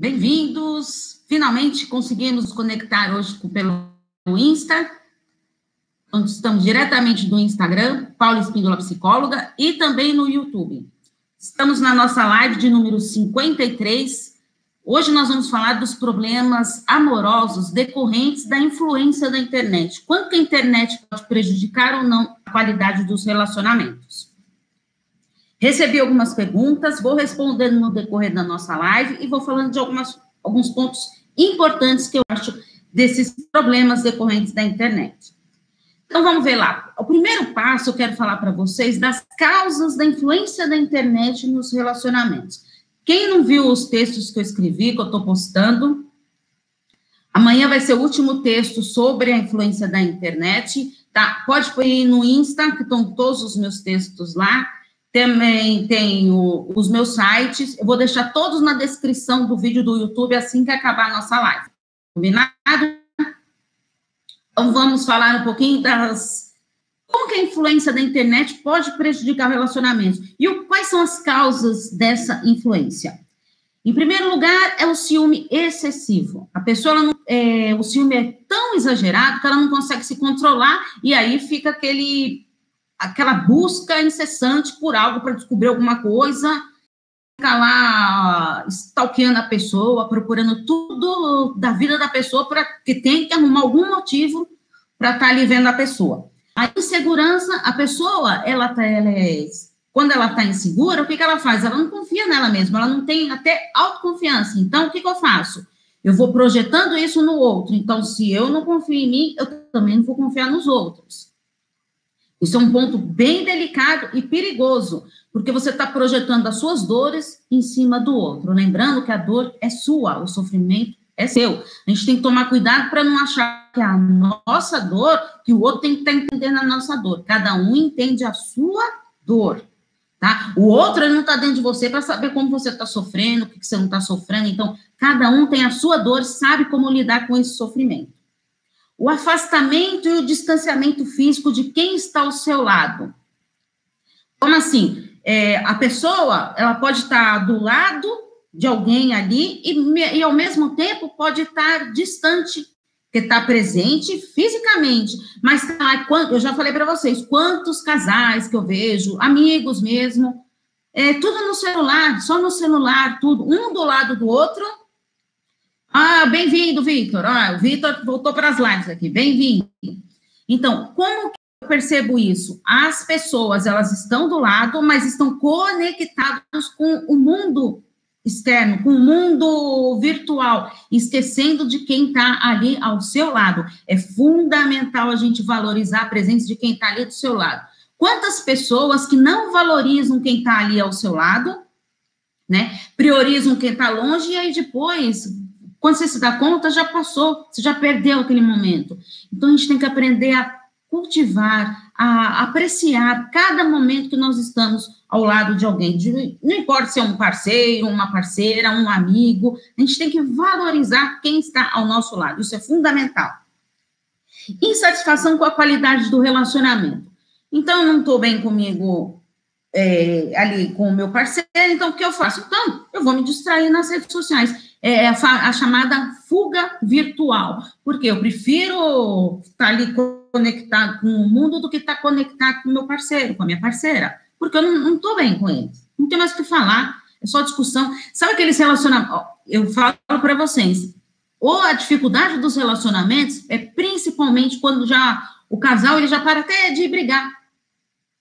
Bem-vindos! Finalmente conseguimos conectar hoje pelo Insta, onde estamos diretamente do Instagram, Paula Espíndola Psicóloga, e também no YouTube. Estamos na nossa live de número 53. Hoje nós vamos falar dos problemas amorosos decorrentes da influência da internet. Quanto a internet pode prejudicar ou não a qualidade dos relacionamentos. Recebi algumas perguntas, vou respondendo no decorrer da nossa live e vou falando de algumas, alguns pontos importantes que eu acho desses problemas decorrentes da internet. Então vamos ver lá. O primeiro passo eu quero falar para vocês das causas da influência da internet nos relacionamentos. Quem não viu os textos que eu escrevi, que eu estou postando, amanhã vai ser o último texto sobre a influência da internet. Tá? Pode ir no Insta, que estão todos os meus textos lá. Também tenho os meus sites. Eu vou deixar todos na descrição do vídeo do YouTube assim que acabar a nossa live. Combinado? Então, vamos falar um pouquinho das. Como que a influência da internet pode prejudicar relacionamentos? E o, quais são as causas dessa influência? Em primeiro lugar, é o ciúme excessivo. A pessoa, não, é, o ciúme é tão exagerado que ela não consegue se controlar e aí fica aquele aquela busca incessante por algo para descobrir alguma coisa, ficar lá stalkeando a pessoa, procurando tudo da vida da pessoa, para que tem que arrumar algum motivo para estar tá ali vendo a pessoa. A insegurança, a pessoa, ela, tá, ela é, quando ela está insegura, o que, que ela faz? Ela não confia nela mesma, ela não tem até autoconfiança. Então, o que, que eu faço? Eu vou projetando isso no outro. Então, se eu não confio em mim, eu também não vou confiar nos outros. Isso é um ponto bem delicado e perigoso, porque você está projetando as suas dores em cima do outro. Lembrando que a dor é sua, o sofrimento é seu. A gente tem que tomar cuidado para não achar que a nossa dor, que o outro tem que estar tá entendendo a nossa dor. Cada um entende a sua dor. Tá? O outro não está dentro de você para saber como você está sofrendo, o que, que você não está sofrendo. Então, cada um tem a sua dor, sabe como lidar com esse sofrimento o afastamento e o distanciamento físico de quem está ao seu lado. Como assim? É, a pessoa, ela pode estar do lado de alguém ali e, e ao mesmo tempo pode estar distante, que está presente fisicamente, mas tá, eu já falei para vocês, quantos casais que eu vejo, amigos mesmo, é, tudo no celular, só no celular, tudo, um do lado do outro, ah, bem-vindo, Vitor. Ah, o Vitor voltou para as lives aqui. Bem-vindo. Então, como eu percebo isso? As pessoas, elas estão do lado, mas estão conectadas com o mundo externo, com o mundo virtual, esquecendo de quem está ali ao seu lado. É fundamental a gente valorizar a presença de quem está ali do seu lado. Quantas pessoas que não valorizam quem está ali ao seu lado, né? Priorizam quem está longe e aí depois quando você se dá conta, já passou, você já perdeu aquele momento. Então, a gente tem que aprender a cultivar, a apreciar cada momento que nós estamos ao lado de alguém. De, não importa se é um parceiro, uma parceira, um amigo, a gente tem que valorizar quem está ao nosso lado. Isso é fundamental. Insatisfação com a qualidade do relacionamento. Então, eu não estou bem comigo é, ali com o meu parceiro, então o que eu faço? Então, eu vou me distrair nas redes sociais é a, a, chamada fuga virtual, porque eu prefiro estar ali conectado com o mundo do que estar conectado com o meu parceiro, com a minha parceira, porque eu não estou bem com eles, não tem mais o que falar, é só discussão. Sabe aqueles relacionamentos? Eu falo para vocês, ou a dificuldade dos relacionamentos é principalmente quando já o casal ele já para até de brigar.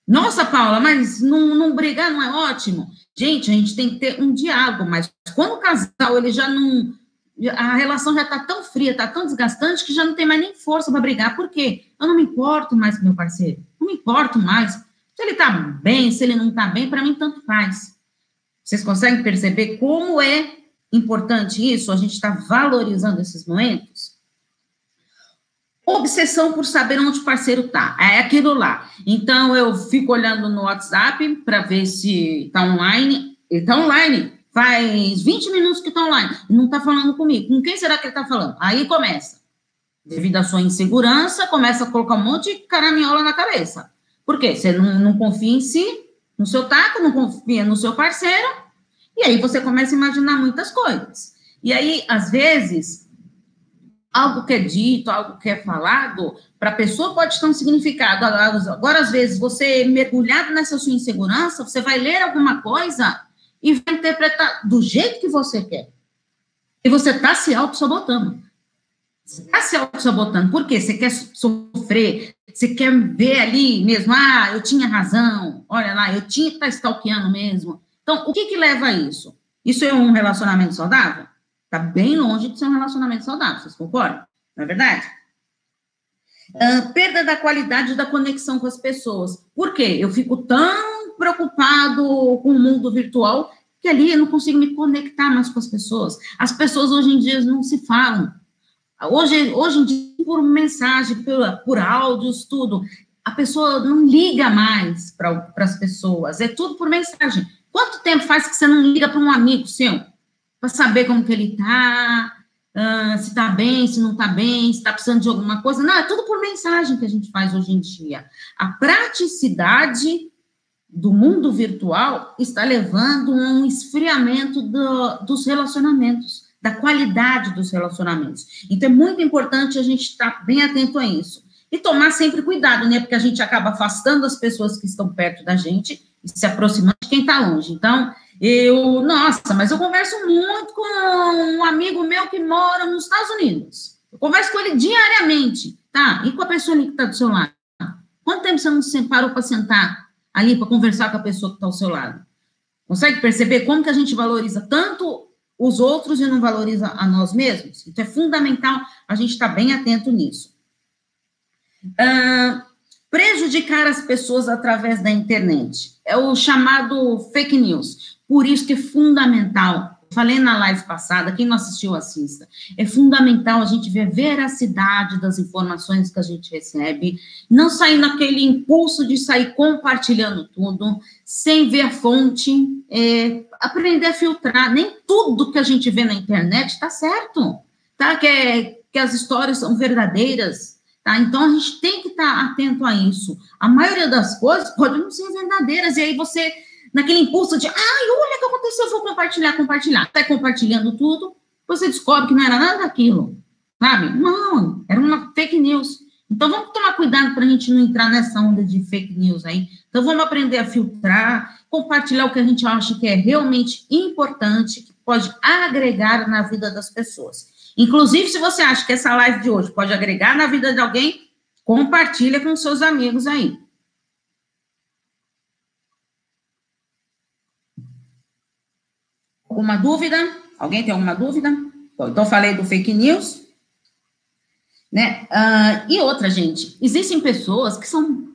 Nossa, Paula, mas não, não brigar não é ótimo? Gente, a gente tem que ter um diálogo, mas quando o casal ele já não. A relação já está tão fria, está tão desgastante que já não tem mais nem força para brigar. Por quê? Eu não me importo mais com meu parceiro. Não me importo mais. Se ele está bem, se ele não está bem, para mim tanto faz. Vocês conseguem perceber como é importante isso? A gente está valorizando esses momentos? Obsessão por saber onde o parceiro está. É aquilo lá. Então, eu fico olhando no WhatsApp para ver se está online. Ele está online. Faz 20 minutos que está online. Não está falando comigo. Com quem será que ele está falando? Aí começa. Devido à sua insegurança, começa a colocar um monte de caraminhola na cabeça. Por quê? Você não, não confia em si, no seu taco, não confia no seu parceiro. E aí você começa a imaginar muitas coisas. E aí, às vezes, algo que é dito, algo que é falado, para a pessoa pode ter um significado. Agora, às vezes, você mergulhado nessa sua insegurança, você vai ler alguma coisa e vai interpretar do jeito que você quer. E você está se auto-sabotando. Você está se auto-sabotando. Por quê? Você quer sofrer, você quer ver ali mesmo, ah, eu tinha razão, olha lá, eu tinha que estar tá stalkeando mesmo. Então, o que que leva a isso? Isso é um relacionamento saudável? Está bem longe de ser um relacionamento saudável, vocês concordam? Não é verdade? Uh, perda da qualidade da conexão com as pessoas. Por quê? Eu fico tão preocupado com o mundo virtual que ali eu não consigo me conectar mais com as pessoas. As pessoas hoje em dia não se falam. Hoje, hoje em dia, por mensagem, por, por áudios, tudo, a pessoa não liga mais para as pessoas, é tudo por mensagem. Quanto tempo faz que você não liga para um amigo seu? Para saber como que ele está, uh, se está bem, se não está bem, se está precisando de alguma coisa. Não, é tudo por mensagem que a gente faz hoje em dia. A praticidade do mundo virtual está levando a um esfriamento do, dos relacionamentos, da qualidade dos relacionamentos. Então, é muito importante a gente estar bem atento a isso. E tomar sempre cuidado, né? Porque a gente acaba afastando as pessoas que estão perto da gente e se aproximando de quem está longe. Então, eu, nossa, mas eu converso muito com um amigo meu que mora nos Estados Unidos. Eu converso com ele diariamente, tá? E com a pessoa ali que está do seu lado? Quanto tempo você não parou para sentar ali para conversar com a pessoa que está ao seu lado? Consegue perceber como que a gente valoriza tanto os outros e não valoriza a nós mesmos? Então, é fundamental a gente estar tá bem atento nisso. Uh, prejudicar as pessoas através da internet. É o chamado fake news. Por isso que é fundamental, falei na live passada, quem não assistiu, assista. É fundamental a gente ver a veracidade das informações que a gente recebe, não sair naquele impulso de sair compartilhando tudo, sem ver a fonte, é, aprender a filtrar. Nem tudo que a gente vê na internet está certo, tá? Que, é, que as histórias são verdadeiras, Tá? Então, a gente tem que estar tá atento a isso. A maioria das coisas pode não ser verdadeiras, e aí você naquele impulso de, ai, olha o que aconteceu, vou compartilhar, compartilhar. Vai compartilhando tudo, você descobre que não era nada daquilo, sabe? Não, era uma fake news. Então, vamos tomar cuidado para a gente não entrar nessa onda de fake news aí. Então, vamos aprender a filtrar, compartilhar o que a gente acha que é realmente importante, que pode agregar na vida das pessoas. Inclusive, se você acha que essa live de hoje pode agregar na vida de alguém, compartilha com seus amigos aí. Alguma dúvida? Alguém tem alguma dúvida? Então, falei do fake news. Né? Uh, e outra, gente, existem pessoas que são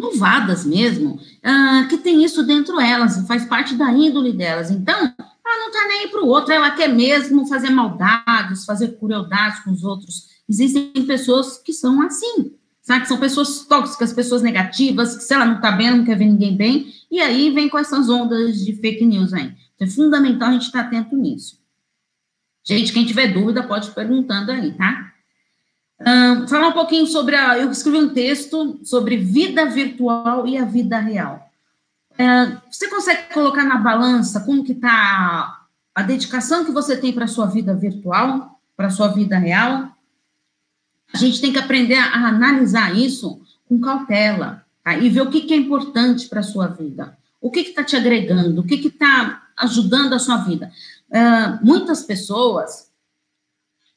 malvadas mesmo, uh, que tem isso dentro delas, faz parte da índole delas. Então, ela não tá nem para o outro, ela quer mesmo fazer maldades, fazer crueldades com os outros. Existem pessoas que são assim, sabe? Que são pessoas tóxicas, pessoas negativas, que se ela não tá bem, não quer ver ninguém bem, e aí vem com essas ondas de fake news aí. Então, é fundamental a gente estar atento nisso. Gente, quem tiver dúvida, pode ir perguntando aí, tá? Falar um pouquinho sobre a. Eu escrevi um texto sobre vida virtual e a vida real. É, você consegue colocar na balança como que está a dedicação que você tem para a sua vida virtual, para a sua vida real? A gente tem que aprender a analisar isso com cautela, tá? E ver o que, que é importante para a sua vida. O que está te agregando? O que está ajudando a sua vida? Muitas pessoas,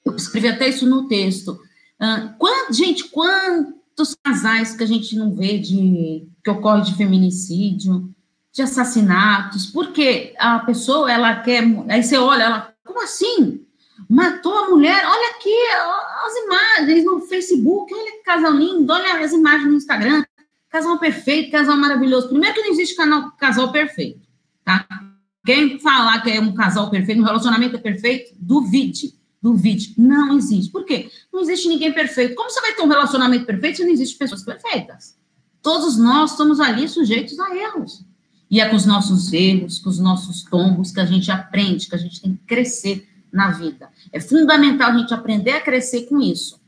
eu escrevi até isso no texto, uh, gente, quantos casais que a gente não vê de que ocorre de feminicídio, de assassinatos, porque a pessoa, ela quer, aí você olha, ela, como assim? Matou a mulher, olha aqui as imagens no Facebook, olha que casal lindo, olha as imagens no Instagram, casal perfeito, casal maravilhoso. Primeiro que não existe canal, casal perfeito, tá? Quem falar que é um casal perfeito, um relacionamento perfeito, duvide, duvide. Não existe. Por quê? Não existe ninguém perfeito. Como você vai ter um relacionamento perfeito se não existe pessoas perfeitas? Todos nós estamos ali sujeitos a erros. E é com os nossos erros, com os nossos tombos, que a gente aprende, que a gente tem que crescer na vida. É fundamental a gente aprender a crescer com isso.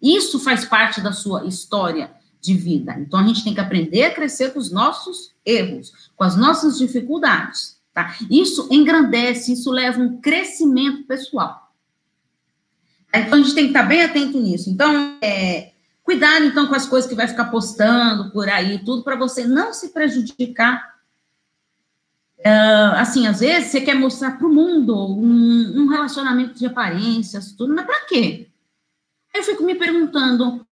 Isso faz parte da sua história de vida. Então, a gente tem que aprender a crescer com os nossos erros, com as nossas dificuldades. Tá? Isso engrandece, isso leva um crescimento pessoal. Então, a gente tem que estar bem atento nisso. Então, é, cuidado, então, com as coisas que vai ficar postando por aí, tudo, para você não se prejudicar. Uh, assim, às vezes, você quer mostrar para o mundo um, um, relacionamento de aparências, tudo, mas para quê? Eu fico me perguntando,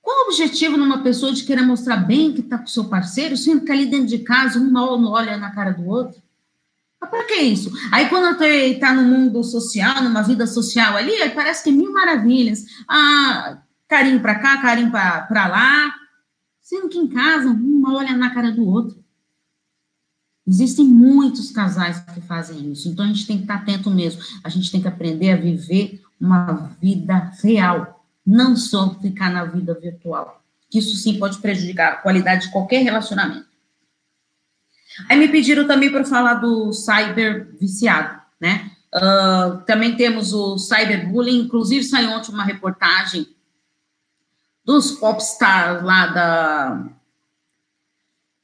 qual o objetivo numa pessoa de querer mostrar bem que está com seu parceiro, sendo que ali dentro de casa um mal não olha na cara do outro? Mas para que isso? Aí quando está no mundo social, numa vida social ali, parece que é mil maravilhas. Ah, carinho para cá, carinho para lá. Sendo que em casa, um olha na cara do outro. Existem muitos casais que fazem isso, então a gente tem que estar atento mesmo. A gente tem que aprender a viver uma vida real, não só ficar na vida virtual. Que isso sim pode prejudicar a qualidade de qualquer relacionamento. Aí me pediram também para falar do cyber viciado, né? Uh, também temos o cyberbullying, inclusive saiu ontem uma reportagem dos popstars lá da.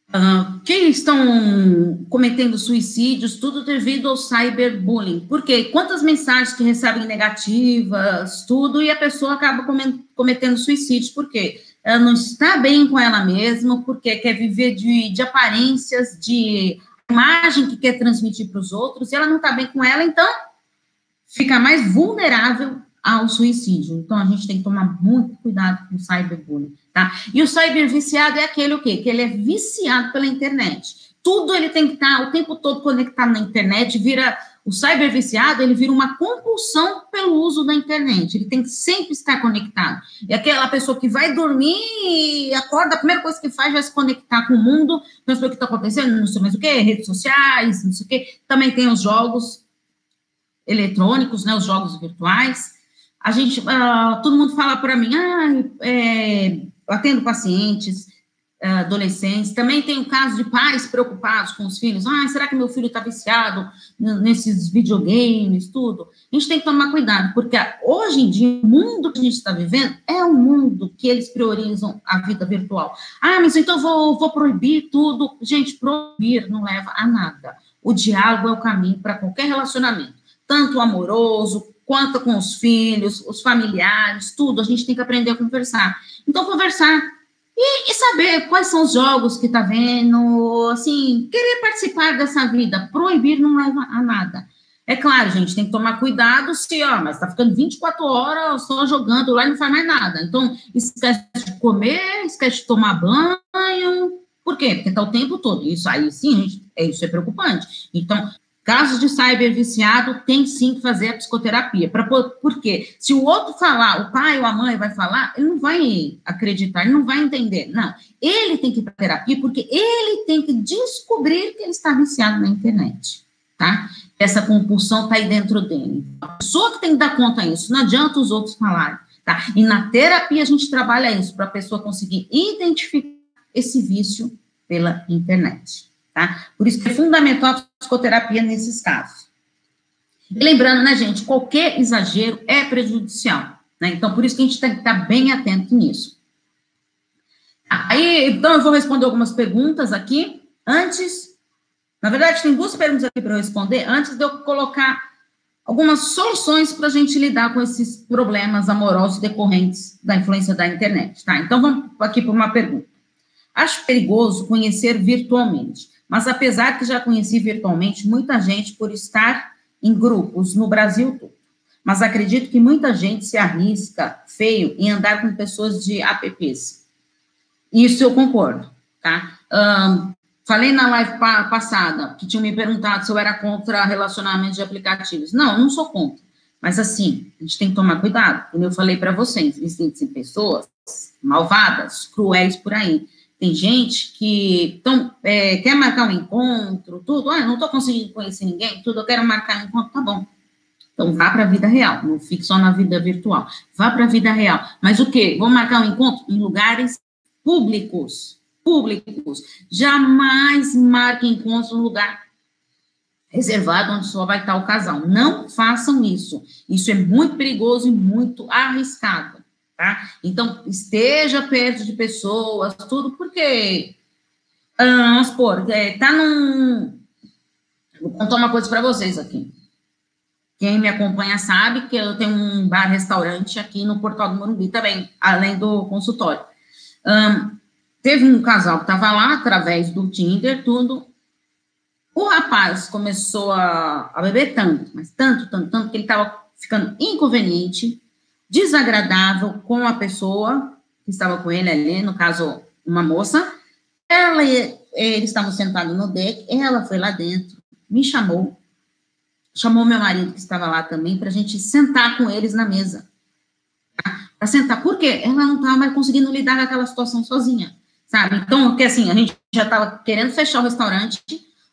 Uh, que estão cometendo suicídios, tudo devido ao cyberbullying. Por quê? Quantas mensagens que recebem negativas, tudo, e a pessoa acaba cometendo suicídios. Por quê? Ela não está bem com ela mesma, porque quer viver de, de aparências, de imagem que quer transmitir para os outros, e ela não está bem com ela, então fica mais vulnerável ao suicídio. Então, a gente tem que tomar muito cuidado com o cyberbullying, tá? E o cyberviciado é aquele o quê? Que ele é viciado pela internet. Tudo ele tem que estar o tempo todo conectado na internet, vira o cyberviciado, ele vira uma compulsão pelo uso da internet. Ele tem que sempre estar conectado. É aquela pessoa que vai dormir e acorda, a primeira coisa que faz é se conectar com o mundo, pensa o que está acontecendo, não sei mais o que, redes sociais, não sei o que. Também tem os jogos eletrônicos, né, os jogos virtuais a gente, uh, todo mundo fala para mim, ah, é, atendo pacientes, adolescentes, também tem o caso de pais preocupados com os filhos, ah, será que meu filho está viciado nesses videogames, tudo? A gente tem que tomar cuidado, porque hoje em dia, o mundo que a gente está vivendo é um mundo que eles priorizam a vida virtual. Ah, mas então vou, vou proibir tudo. Gente, proibir não leva a nada. O diálogo é o caminho para qualquer relacionamento, tanto amoroso, quanto com os filhos, os familiares, tudo, a gente tem que aprender a conversar. Então, conversar e, e saber quais são os jogos que está vendo, assim, querer participar dessa vida, proibir não leva a nada. É claro, gente, tem que tomar cuidado se, ó, mas tá ficando 24 horas só jogando lá e não faz mais nada. Então, esquece de comer, esquece de tomar banho. Por quê? Porque tá o tempo todo. Isso aí, sim, gente, é, isso é preocupante. Então, Casos de cyber viciado, tem sim que fazer a psicoterapia. Pra, por quê? Se o outro falar, o pai ou a mãe vai falar, ele não vai acreditar, ele não vai entender. Não. Ele tem que ir para terapia porque ele tem que descobrir que ele está viciado na internet. Tá? Essa compulsão está aí dentro dele. A pessoa que tem que dar conta disso, não adianta os outros falarem. Tá? E na terapia a gente trabalha isso, para a pessoa conseguir identificar esse vício pela internet tá? Por isso que é fundamental a psicoterapia nesses casos. E lembrando, né, gente, qualquer exagero é prejudicial, né? Então, por isso que a gente tem que estar bem atento nisso. Aí, então, eu vou responder algumas perguntas aqui. Antes, na verdade, tem duas perguntas aqui para eu responder, antes de eu colocar algumas soluções para a gente lidar com esses problemas amorosos decorrentes da influência da internet, tá? Então, vamos aqui para uma pergunta. Acho perigoso conhecer virtualmente mas apesar que já conheci virtualmente muita gente por estar em grupos no Brasil todo. Mas acredito que muita gente se arrisca feio em andar com pessoas de apps. Isso eu concordo, tá? Um, falei na live pa passada que tinham me perguntado se eu era contra relacionamento de aplicativos. Não, não sou contra. Mas assim, a gente tem que tomar cuidado. Como eu falei para vocês, existem pessoas malvadas, cruéis por aí tem gente que tão, é, quer marcar um encontro, tudo, ah, não estou conseguindo conhecer ninguém, tudo, eu quero marcar um encontro, tá bom. Então, vá para a vida real, não fique só na vida virtual. Vá para a vida real. Mas o quê? Vou marcar um encontro em lugares públicos. Públicos. Jamais marque encontro em lugar reservado onde só vai estar o casal. Não façam isso. Isso é muito perigoso e muito arriscado tá? Então, esteja perto de pessoas, tudo, porque, ah, vamos supor, é, tá num, Vou contar uma coisa para vocês aqui. Quem me acompanha sabe que eu tenho um bar-restaurante aqui no Portal do Morumbi também, além do consultório. Um, teve um casal que estava lá através do Tinder, tudo. O rapaz começou a, a beber tanto, mas tanto, tanto, tanto, que ele estava ficando inconveniente, desagradável com a pessoa que estava com ele ali, no caso, uma moça. Ela, eles estavam sentados no deck, ela foi lá dentro, me chamou, chamou meu marido, que estava lá também, para a gente sentar com eles na mesa. Para sentar, por quê? Ela não estava mais conseguindo lidar com aquela situação sozinha, sabe? Então, porque assim, a gente já estava querendo fechar o restaurante,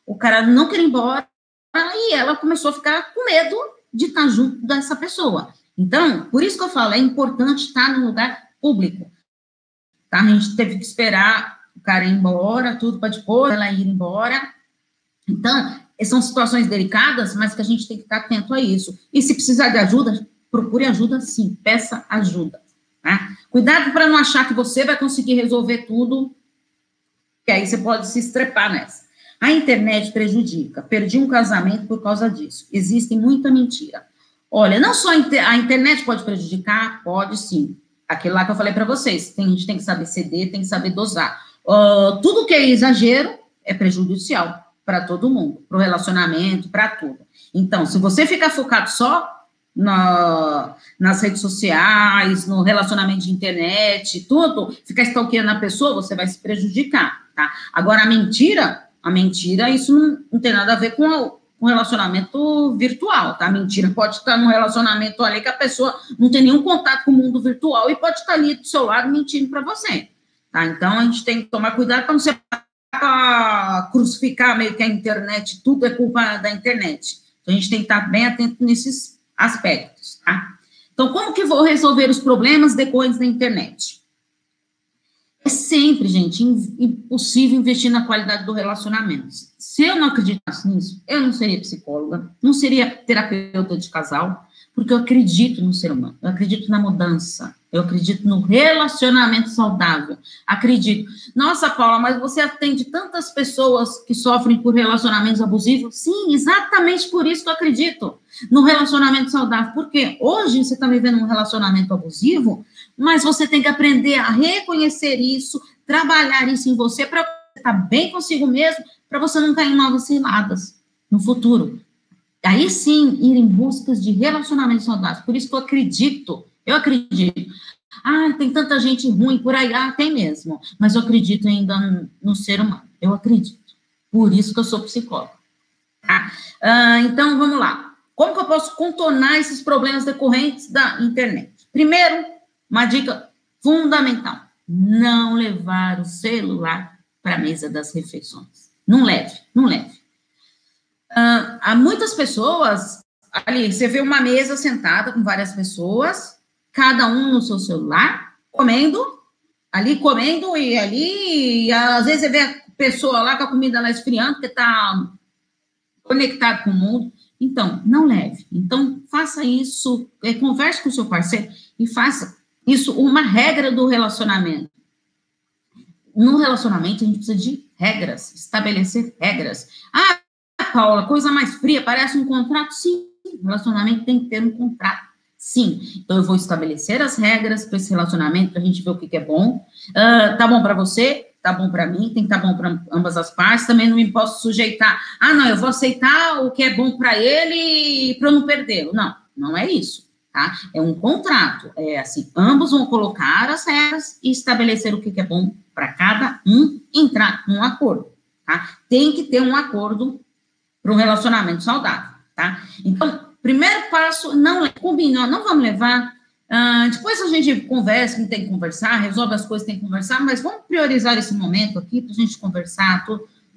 o cara não queria ir embora, e ela começou a ficar com medo de estar junto dessa pessoa. Então, por isso que eu falo, é importante estar no lugar público. Tá? A gente teve que esperar o cara ir embora, tudo para depois ela ir embora. Então, são situações delicadas, mas que a gente tem que estar atento a isso. E se precisar de ajuda, procure ajuda sim, peça ajuda. Tá? Cuidado para não achar que você vai conseguir resolver tudo, que aí você pode se estrepar nessa. A internet prejudica. Perdi um casamento por causa disso. Existe muita mentira. Olha, não só a internet pode prejudicar, pode sim. Aquilo lá que eu falei para vocês. Tem, a gente tem que saber ceder, tem que saber dosar. Uh, tudo que é exagero é prejudicial para todo mundo, para o relacionamento, para tudo. Então, se você ficar focado só na, nas redes sociais, no relacionamento de internet, tudo, ficar stalkeando a pessoa, você vai se prejudicar, tá? Agora, a mentira, a mentira, isso não, não tem nada a ver com um relacionamento virtual, tá? Mentira pode estar num relacionamento ali que a pessoa não tem nenhum contato com o mundo virtual e pode estar ali do seu lado mentindo para você, tá? Então, a gente tem que tomar cuidado para não ser crucificar meio que a internet, tudo é culpa da internet. Então, a gente tem que estar bem atento nesses aspectos, tá? Então, como que vou resolver os problemas decorrentes da internet? É sempre, gente, impossível investir na qualidade do relacionamento. Se eu não acreditasse nisso, eu não seria psicóloga, não seria terapeuta de casal, porque eu acredito no ser humano, eu acredito na mudança, eu acredito no relacionamento saudável. Acredito. Nossa, Paula, mas você atende tantas pessoas que sofrem por relacionamentos abusivos? Sim, exatamente por isso que eu acredito no relacionamento saudável. Porque hoje você está vivendo um relacionamento abusivo, mas você tem que aprender a reconhecer isso, trabalhar isso em você para estar bem consigo mesmo, para você não cair em novas ciladas no futuro. Aí sim, ir em busca de relacionamentos saudáveis. Por isso que eu acredito, eu acredito. Ah, tem tanta gente ruim por aí. Ah, tem mesmo. Mas eu acredito ainda no, no ser humano. Eu acredito. Por isso que eu sou psicóloga. Tá? Ah, então, vamos lá. Como que eu posso contornar esses problemas decorrentes da internet? Primeiro, uma dica fundamental: não levar o celular para a mesa das refeições. Não leve, não leve. Há muitas pessoas, ali, você vê uma mesa sentada com várias pessoas, cada um no seu celular, comendo, ali comendo, e ali, e às vezes você vê a pessoa lá com a comida lá esfriando, porque está conectado com o mundo. Então, não leve. Então, faça isso, é, converse com o seu parceiro e faça isso uma regra do relacionamento. No relacionamento, a gente precisa de regras, estabelecer regras. Ah, Paula, coisa mais fria, parece um contrato? Sim, relacionamento tem que ter um contrato. Sim, então eu vou estabelecer as regras para esse relacionamento, para a gente ver o que, que é bom. Uh, tá bom para você? Tá bom para mim? Tem que estar tá bom para ambas as partes. Também não me posso sujeitar. Ah, não, eu vou aceitar o que é bom para ele para eu não perdê-lo. Não, não é isso, tá? É um contrato. É assim, ambos vão colocar as regras e estabelecer o que, é bom para cada um entrar num acordo, tá? Tem que ter um acordo para um relacionamento saudável, tá? Então, primeiro passo, não combinou, não vamos levar. Uh, depois a gente conversa, tem que conversar, resolve as coisas, tem que conversar, mas vamos priorizar esse momento aqui para a gente conversar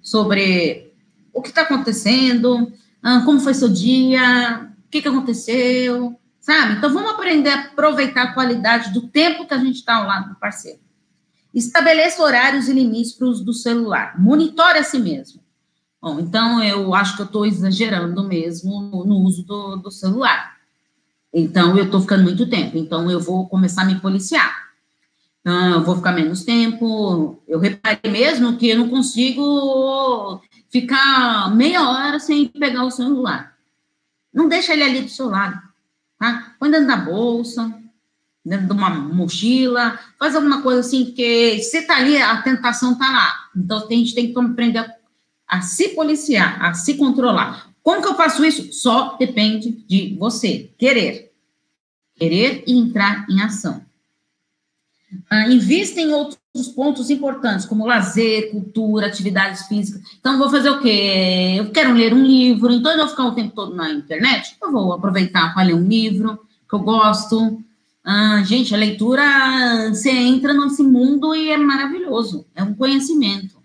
sobre o que está acontecendo, uh, como foi seu dia, o que, que aconteceu, sabe? Então, vamos aprender a aproveitar a qualidade do tempo que a gente está ao lado do parceiro. Estabeleça horários e limites para o uso do celular. Monitore a si mesmo. Bom, então eu acho que eu estou exagerando mesmo no, uso do, do, celular. Então eu estou ficando muito tempo. Então eu vou começar a me policiar. Então, eu vou ficar menos tempo. Eu reparei mesmo que eu não consigo ficar meia hora sem pegar o celular. Não deixa ele ali do seu lado, tá? Põe dentro da bolsa, dentro de uma mochila, faz alguma coisa assim, que se tá ali, a tentação tá lá. Então, a gente tem que aprender a, a se policiar, a se controlar. Como que eu faço isso? Só depende de você, querer. Querer e entrar em ação. Ah, invista em outros pontos importantes, como lazer, cultura, atividades físicas. Então, vou fazer o quê? Eu quero ler um livro, então eu vou ficar o tempo todo na internet? Eu vou aproveitar para ler um livro que eu gosto. Ah, gente, a leitura, você entra nesse mundo e é maravilhoso, é um conhecimento.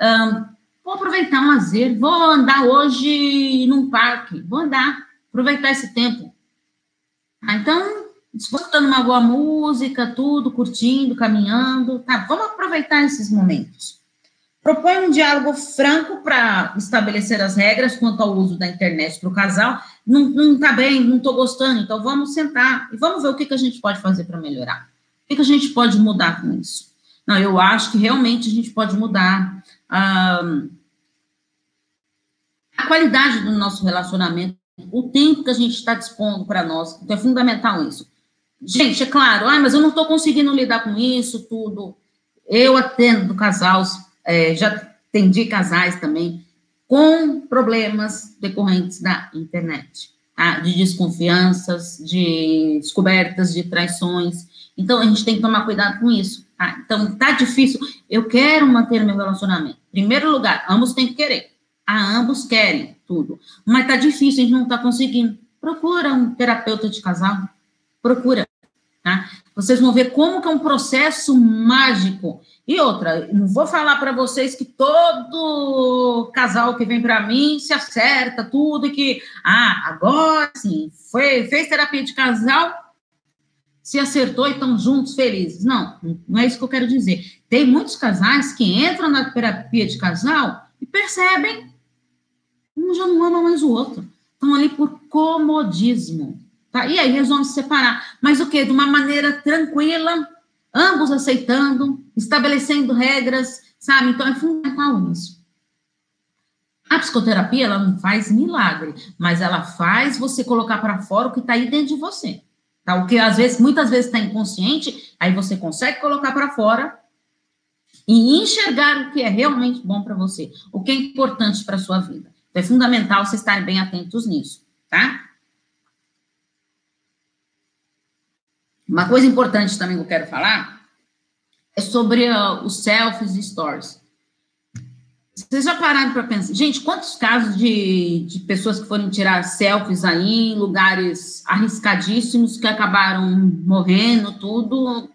Ah, vou aproveitar um lazer, vou andar hoje num parque, vou andar, aproveitar esse tempo. Ah, então, escutando uma boa música, tudo, curtindo, caminhando. Tá, vamos aproveitar esses momentos. Propõe um diálogo franco para estabelecer as regras quanto ao uso da internet para o casal. Não, não tá bem, não estou gostando, então vamos sentar e vamos ver o que, que a gente pode fazer para melhorar. O que, que a gente pode mudar com isso? Não, eu acho que realmente a gente pode mudar ah, a qualidade do nosso relacionamento, o tempo que a gente está dispondo para nós. Então, é fundamental isso. Gente, é claro, ah, mas eu não estou conseguindo lidar com isso tudo. Eu atendo casais, é, já atendi casais também com problemas decorrentes da internet, tá? de desconfianças, de descobertas, de traições. Então, a gente tem que tomar cuidado com isso. Tá? Então, tá difícil. Eu quero manter meu relacionamento. Primeiro lugar, ambos têm que querer. Ah, ambos querem tudo. Mas tá difícil, a gente não tá conseguindo. Procura um terapeuta de casal. Procura. Tá? Vocês vão ver como que é um processo mágico. E outra, não vou falar para vocês que todo casal que vem para mim se acerta tudo e que, ah, agora sim, foi, fez terapia de casal, se acertou e estão juntos, felizes. Não, não é isso que eu quero dizer. Tem muitos casais que entram na terapia de casal e percebem um já não ama mais o outro. Estão ali por comodismo. Tá? E aí resolvem se separar. Mas o quê? De uma maneira tranquila, ambos aceitando, estabelecendo regras, sabe? Então é fundamental isso. A psicoterapia, ela não faz milagre, mas ela faz você colocar para fora o que está aí dentro de você. Tá? O que às vezes, muitas vezes está inconsciente, aí você consegue colocar para fora e enxergar o que é realmente bom para você, o que é importante para sua vida. Então, é fundamental vocês estarem bem atentos nisso, tá? Uma coisa importante também que eu quero falar é sobre uh, os selfies e stories. Vocês já pararam para pensar? Gente, quantos casos de, de pessoas que foram tirar selfies aí em lugares arriscadíssimos que acabaram morrendo, tudo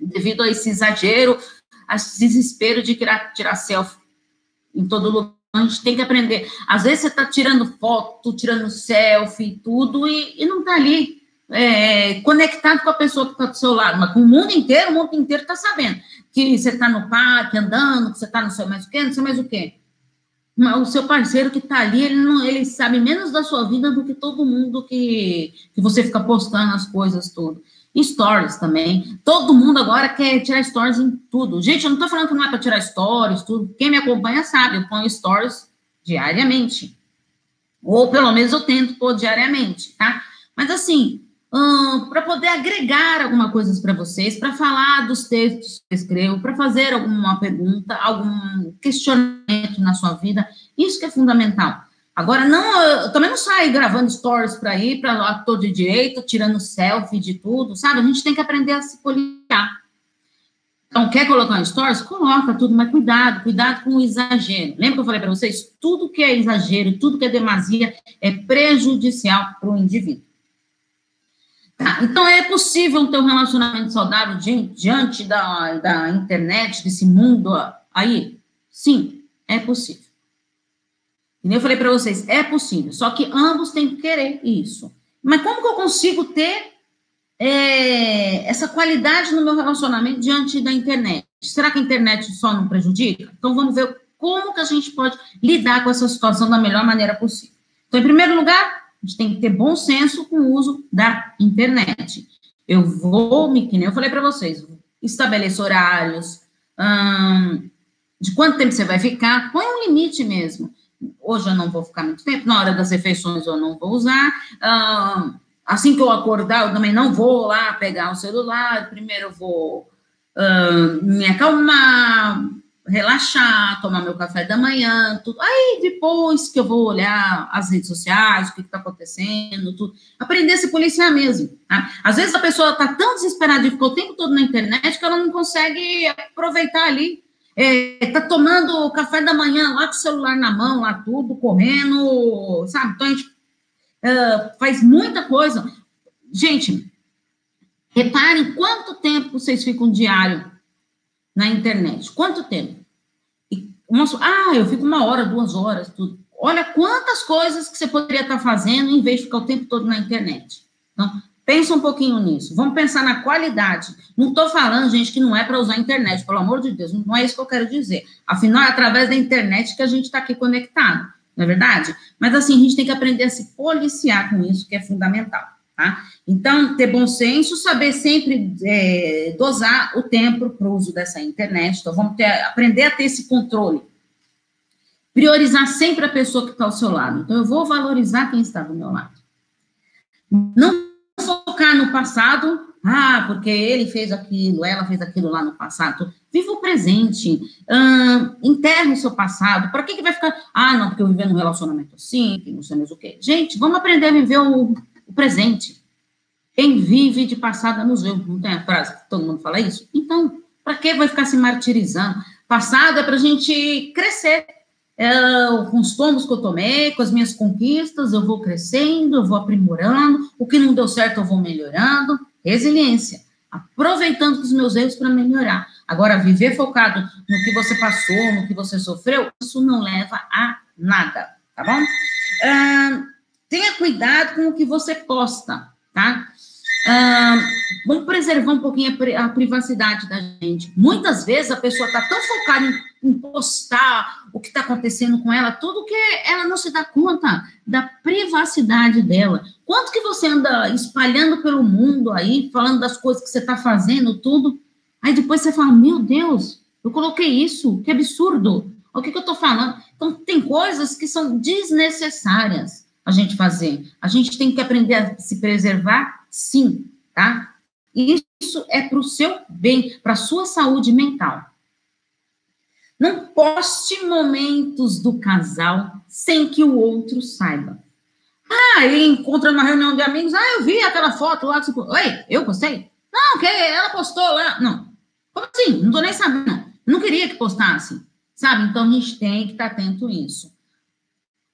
devido a esse exagero, a esse desespero de tirar, tirar selfie em todo lugar. A gente tem que aprender. Às vezes você está tirando foto, tirando selfie, tudo, e, e não está ali é, conectado com a pessoa que está do seu lado, mas com o mundo inteiro, o mundo inteiro está sabendo que você está no parque andando, que você está no seu mais o quê, não sei mais o quê. Mas o seu parceiro que está ali, ele, não, ele sabe menos da sua vida do que todo mundo que, que você fica postando as coisas tudo. stories também. Todo mundo agora quer tirar stories em tudo. Gente, eu não estou falando que não é para tirar stories, tudo. Quem me acompanha sabe, eu ponho stories diariamente. Ou pelo menos eu tento pôr diariamente, tá? Mas assim, hum, para poder agregar alguma coisa para vocês, para falar dos textos que eu escrevo, para fazer alguma pergunta, algum questionamento na sua vida. Isso que é fundamental. Agora, não, eu também não saio gravando stories para ir para ator de direito, tirando selfie de tudo, sabe? A gente tem que aprender a se policiar. Então, quer colocar um stories? Coloca tudo, mas cuidado, cuidado com o exagero. Lembra que eu falei para vocês? Tudo que é exagero, tudo que é demasia é prejudicial para o indivíduo. Tá, então, é possível ter um relacionamento saudável diante da, da internet, desse mundo aí? Sim, é possível. E eu falei para vocês, é possível, só que ambos têm que querer isso. Mas como que eu consigo ter é, essa qualidade no meu relacionamento diante da internet? Será que a internet só não prejudica? Então, vamos ver como que a gente pode lidar com essa situação da melhor maneira possível. Então, em primeiro lugar, a gente tem que ter bom senso com o uso da internet. Eu vou, me, que nem eu falei para vocês, estabelecer horários, hum, de quanto tempo você vai ficar, põe um limite mesmo. Hoje eu não vou ficar muito tempo, na hora das refeições eu não vou usar. Uh, assim que eu acordar, eu também não vou lá pegar o celular. Primeiro eu vou uh, me acalmar, relaxar, tomar meu café da manhã, tudo. Aí depois que eu vou olhar as redes sociais, o que está acontecendo, tudo. Aprender a se policiar mesmo. Tá? Às vezes a pessoa está tão desesperada e ficou o tempo todo na internet que ela não consegue aproveitar ali. Está é, tomando café da manhã lá com o celular na mão, lá tudo, correndo, sabe? Então a gente uh, faz muita coisa. Gente, reparem quanto tempo vocês ficam diário na internet. Quanto tempo? E, ah, eu fico uma hora, duas horas, tudo. Olha quantas coisas que você poderia estar fazendo em vez de ficar o tempo todo na internet. Então, pensa um pouquinho nisso. Vamos pensar na qualidade. Não estou falando, gente, que não é para usar a internet, pelo amor de Deus, não é isso que eu quero dizer. Afinal, é através da internet que a gente está aqui conectado, não é verdade? Mas assim, a gente tem que aprender a se policiar com isso, que é fundamental. Tá? Então, ter bom senso, saber sempre é, dosar o tempo para o uso dessa internet. Então, vamos ter, aprender a ter esse controle. Priorizar sempre a pessoa que está ao seu lado. Então, eu vou valorizar quem está do meu lado. Não focar no passado, ah, porque ele fez aquilo, ela fez aquilo lá no passado. Viva o presente, hum, enterre o seu passado. Para que, que vai ficar, ah, não, porque eu vivi num relacionamento assim, que não sei mais o quê. Gente, vamos aprender a viver o o presente. Quem vive de passado nos erros, não tem a frase que todo mundo fala isso? Então, para que vai ficar se martirizando? Passado é para a gente crescer. É, com os tombos que eu tomei, com as minhas conquistas, eu vou crescendo, eu vou aprimorando, o que não deu certo eu vou melhorando. Resiliência, aproveitando os meus erros para melhorar. Agora, viver focado no que você passou, no que você sofreu, isso não leva a nada, tá bom? Ah, Tenha cuidado com o que você posta, tá? Ah, vamos preservar um pouquinho a, privacidade da gente. Muitas vezes a pessoa está tão focada em, em, postar o que está acontecendo com ela, tudo que ela não se dá conta da privacidade dela. Quanto que você anda espalhando pelo mundo aí, falando das coisas que você está fazendo, tudo, aí depois você fala, meu Deus, eu coloquei isso, que absurdo. O que, que eu estou falando? Então, tem coisas que são desnecessárias a gente fazer. A gente tem que aprender a se preservar, sim, tá? Isso é para o seu bem, para a sua saúde mental. Não poste momentos do casal sem que o outro saiba. Ah, ele encontra numa reunião de amigos. Ah, eu vi aquela foto lá. Tipo, Oi, eu postei? Não, que ela postou lá. Não. Como assim? Não tô nem sabendo. Não queria que postasse. Sabe? Então a gente tem que estar tá atento a isso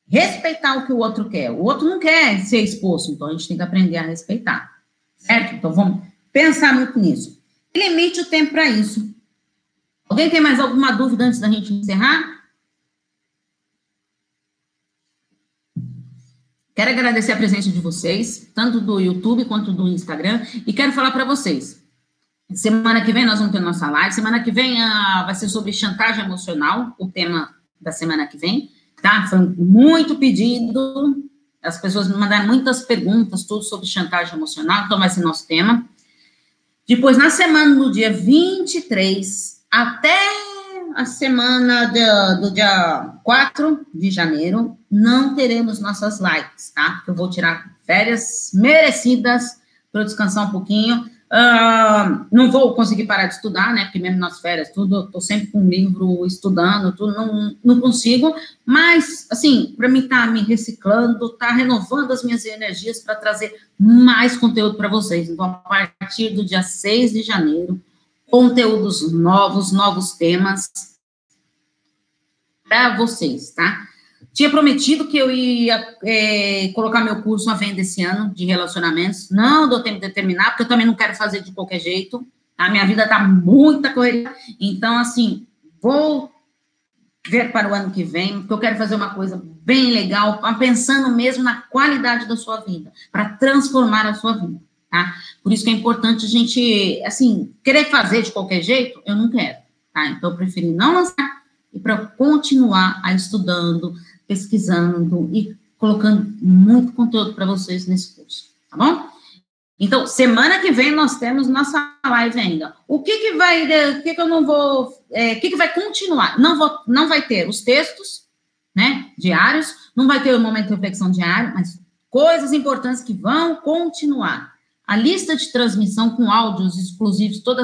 respeitar o que o outro quer. O outro não quer ser exposto, então a gente tem que aprender a respeitar. Certo? Então vamos pensar muito nisso. Limite o tempo para isso. Alguém tem mais alguma dúvida antes da gente encerrar? Quero agradecer a presença de vocês, tanto do YouTube quanto do Instagram, e quero falar para vocês. Semana que vem nós vamos ter nossa live. Semana que vem uh, vai ser sobre chantagem emocional, o tema da semana que vem tá? Foi muito pedido, as pessoas me mandaram muitas perguntas, tudo sobre chantagem emocional, então vai ser nosso tema. Depois, na semana do dia 23 até a semana do, do dia 4 de janeiro, não teremos nossas lives, tá? Eu vou tirar férias merecidas para descansar um pouquinho. Uh, não vou conseguir parar de estudar, né? Porque mesmo nas férias, tudo, estou sempre com um livro estudando, tudo, não, não consigo. Mas, assim, para mim tá me reciclando, tá renovando as minhas energias para trazer mais conteúdo para vocês. Então, a partir do dia 6 de janeiro, conteúdos novos, novos temas para vocês, tá? Tinha prometido que eu ia é, colocar meu curso à venda esse ano de relacionamentos. Não deu tempo de terminar, porque eu também não quero fazer de qualquer jeito. A minha vida tá muita correria. Então, assim, vou ver para o ano que vem, porque eu quero fazer uma coisa bem legal, pensando mesmo na qualidade da sua vida, para transformar a sua vida, tá? Por isso que é importante a gente, assim, querer fazer de qualquer jeito, eu não quero, tá? Então, eu preferi não lançar e para continuar a estudando, pesquisando e colocando muito conteúdo para vocês nesse curso, tá bom? Então, semana que vem nós temos nossa live ainda. O que que vai, o que que eu não vou, é, o que que vai continuar? Não vou, não vai ter os textos, né, diários, não vai ter o momento de reflexão diário, mas coisas importantes que vão continuar. A lista de transmissão com áudios exclusivos toda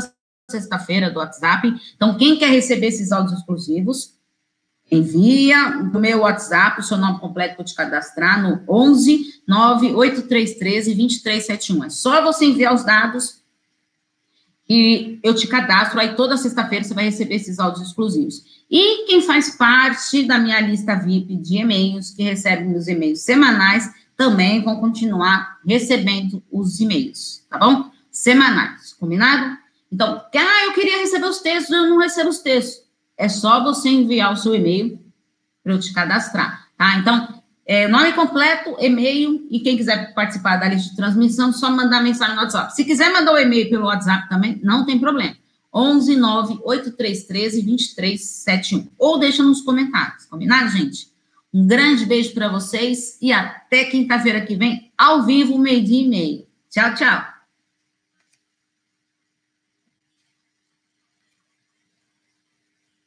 sexta-feira do WhatsApp. Então, quem quer receber esses áudios exclusivos, envia no meu WhatsApp o seu nome completo para te cadastrar no 11 98313 2371. É só você enviar os dados e eu te cadastro. Aí toda sexta-feira você vai receber esses áudios exclusivos. E quem faz parte da minha lista VIP de e-mails, que recebe meus e-mails semanais, também vão continuar recebendo os e-mails, tá bom? Semanais, combinado? Então, ah, eu queria receber os textos, eu não recebo os textos. É só você enviar o seu e-mail para eu te cadastrar, tá? Então, é, nome completo, e-mail, e quem quiser participar da lista de transmissão, só mandar mensagem no WhatsApp. Se quiser mandar o e-mail pelo WhatsApp também, não tem problema. 11 9 8313 2371. Ou deixa nos comentários, combinado, gente? Um grande beijo para vocês e até quinta-feira que vem, ao vivo, meio-dia e meio. Tchau, tchau.